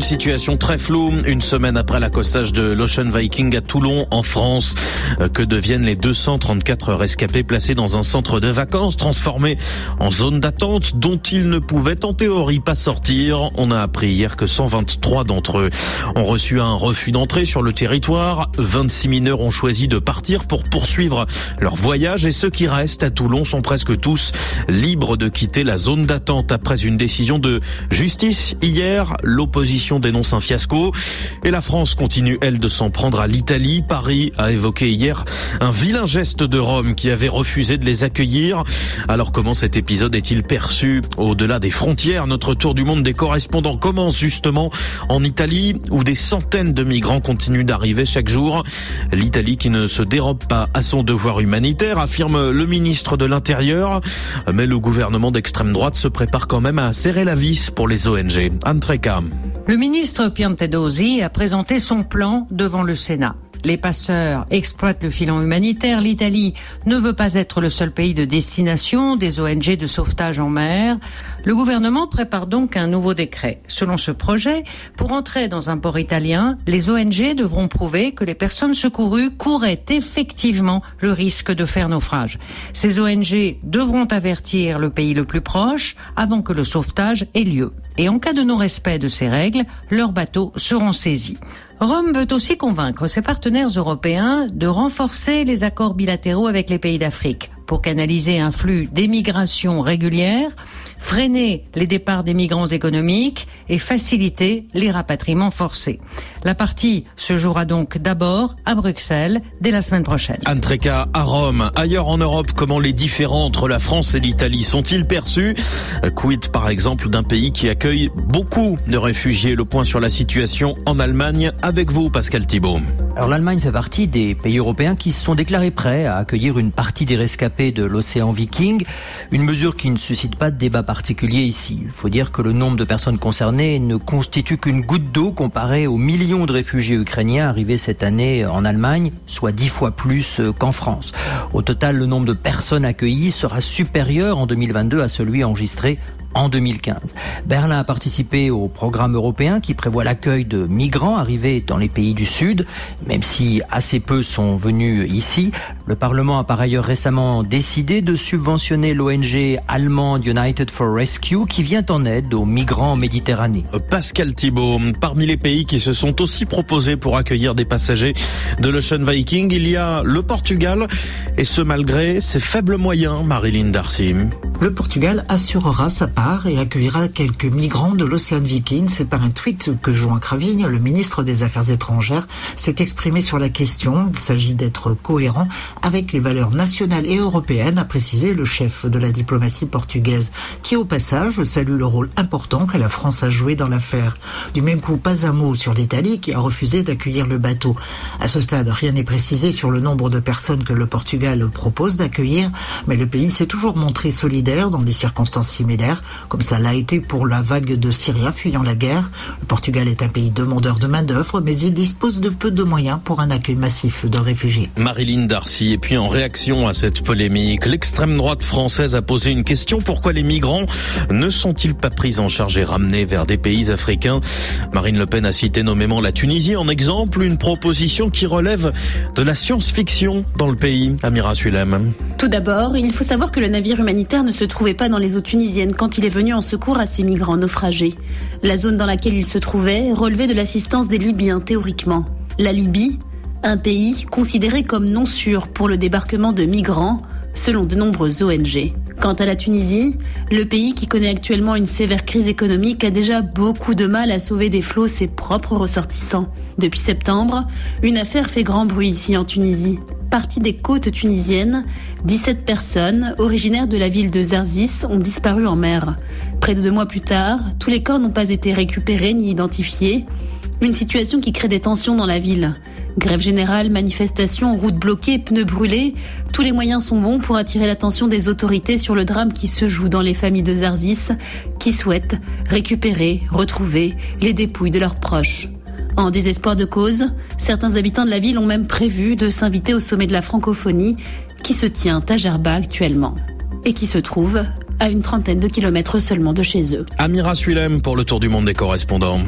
Une situation très floue, une semaine après l'accostage de l'Ocean Viking à Toulon, en France. Euh, que deviennent les 234 rescapés placés dans un centre de vacances transformé en zone d'attente dont ils ne pouvaient en théorie pas sortir? On a appris hier que 123 d'entre eux ont reçu un refus d'entrée sur le territoire. 26 mineurs ont choisi de partir pour poursuivre leur voyage et ceux qui restent à Toulon sont presque tous libres de quitter la zone d'attente après une décision de justice hier. L'opposition dénonce un fiasco et la France continue, elle, de s'en prendre à l'Italie. Paris a évoqué hier un vilain geste de Rome qui avait refusé de les accueillir. Alors comment cet épisode est-il perçu au-delà des frontières? Notre tour du monde des correspondants commence justement en Italie où des centaines de migrants continuent d'arriver chaque jour. L'Italie qui ne se dérobe pas à son devoir humanitaire, affirme le ministre de l'Intérieur. Mais le gouvernement d'extrême droite se prépare quand même à serrer la vis pour les ONG. Le ministre Piantedosi a présenté son plan devant le Sénat. Les passeurs exploitent le filon humanitaire. L'Italie ne veut pas être le seul pays de destination des ONG de sauvetage en mer. Le gouvernement prépare donc un nouveau décret. Selon ce projet, pour entrer dans un port italien, les ONG devront prouver que les personnes secourues couraient effectivement le risque de faire naufrage. Ces ONG devront avertir le pays le plus proche avant que le sauvetage ait lieu. Et en cas de non-respect de ces règles, leurs bateaux seront saisis. Rome veut aussi convaincre ses partenaires européens de renforcer les accords bilatéraux avec les pays d'Afrique pour canaliser un flux d'émigration régulière freiner les départs des migrants économiques et faciliter les rapatriements forcés. La partie se jouera donc d'abord à Bruxelles dès la semaine prochaine. Antreka à Rome. Ailleurs en Europe, comment les différends entre la France et l'Italie sont-ils perçus? Quid par exemple d'un pays qui accueille beaucoup de réfugiés? Le point sur la situation en Allemagne avec vous, Pascal Thibault. Alors l'Allemagne fait partie des pays européens qui se sont déclarés prêts à accueillir une partie des rescapés de l'océan Viking, une mesure qui ne suscite pas de débat particulier ici. Il faut dire que le nombre de personnes concernées ne constitue qu'une goutte d'eau comparé aux de réfugiés ukrainiens arrivés cette année en Allemagne, soit dix fois plus qu'en France. Au total, le nombre de personnes accueillies sera supérieur en 2022 à celui enregistré en 2015. Berlin a participé au programme européen qui prévoit l'accueil de migrants arrivés dans les pays du Sud, même si assez peu sont venus ici. Le Parlement a par ailleurs récemment décidé de subventionner l'ONG allemande United for Rescue qui vient en aide aux migrants en Méditerranée. Pascal Thibault, parmi les pays qui se sont aussi proposés pour accueillir des passagers de l'Ocean Viking, il y a le Portugal et ce malgré ses faibles moyens, Marilyn Darcy. Le Portugal assurera sa part et accueillera quelques migrants de l'Océan Viking. C'est par un tweet que Joan Cravigne, le ministre des Affaires étrangères, s'est exprimé sur la question. Il s'agit d'être cohérent avec les valeurs nationales et européennes, a précisé le chef de la diplomatie portugaise, qui au passage salue le rôle important que la France a joué dans l'affaire. Du même coup, pas un mot sur l'Italie qui a refusé d'accueillir le bateau. À ce stade, rien n'est précisé sur le nombre de personnes que le Portugal propose d'accueillir, mais le pays s'est toujours montré solidaire dans des circonstances similaires, comme ça l'a été pour la vague de Syriens fuyant la guerre. Le Portugal est un pays demandeur de main-d'œuvre, mais il dispose de peu de moyens pour un accueil massif de réfugiés. Marilyn Darcy, et puis en réaction à cette polémique, l'extrême droite française a posé une question pourquoi les migrants ne sont-ils pas pris en charge et ramenés vers des pays africains? Marine Le Pen a cité nommément la Tunisie en exemple, une proposition qui relève de la science-fiction dans le pays. Amira Sulem. Tout d'abord, il faut savoir que le navire humanitaire ne se trouvait pas dans les eaux tunisiennes quand il est venu en secours à ces migrants naufragés. La zone dans laquelle il se trouvait relevait de l'assistance des Libyens théoriquement. La Libye, un pays considéré comme non sûr pour le débarquement de migrants, selon de nombreuses ONG. Quant à la Tunisie, le pays qui connaît actuellement une sévère crise économique a déjà beaucoup de mal à sauver des flots ses propres ressortissants. Depuis septembre, une affaire fait grand bruit ici en Tunisie partie des côtes tunisiennes, 17 personnes, originaires de la ville de Zerzis, ont disparu en mer. Près de deux mois plus tard, tous les corps n'ont pas été récupérés ni identifiés. Une situation qui crée des tensions dans la ville. Grève générale, manifestations, routes bloquées, pneus brûlés, tous les moyens sont bons pour attirer l'attention des autorités sur le drame qui se joue dans les familles de Zarzis, qui souhaitent récupérer, retrouver les dépouilles de leurs proches. En désespoir de cause, certains habitants de la ville ont même prévu de s'inviter au sommet de la francophonie qui se tient à Gerba actuellement et qui se trouve à une trentaine de kilomètres seulement de chez eux. Amira Suilem pour le tour du monde des correspondants.